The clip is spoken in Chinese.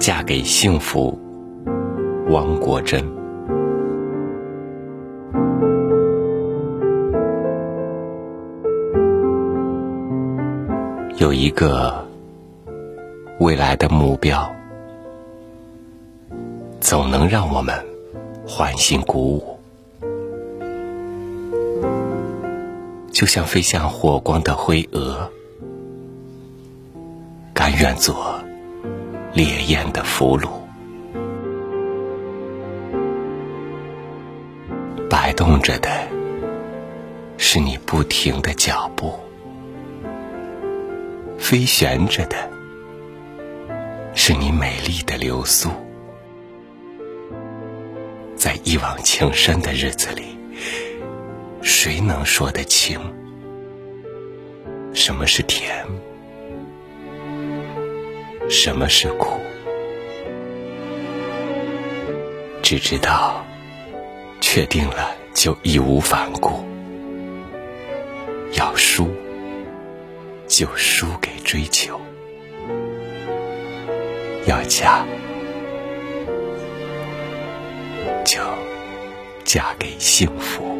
嫁给幸福，汪国真。有一个未来的目标，总能让我们欢欣鼓舞，就像飞向火光的灰蛾。甘愿做烈焰的俘虏，摆动着的是你不停的脚步，飞旋着的是你美丽的流苏。在一往情深的日子里，谁能说得清什么是甜？什么是苦？只知道，确定了就义无反顾；要输，就输给追求；要嫁，就嫁给幸福。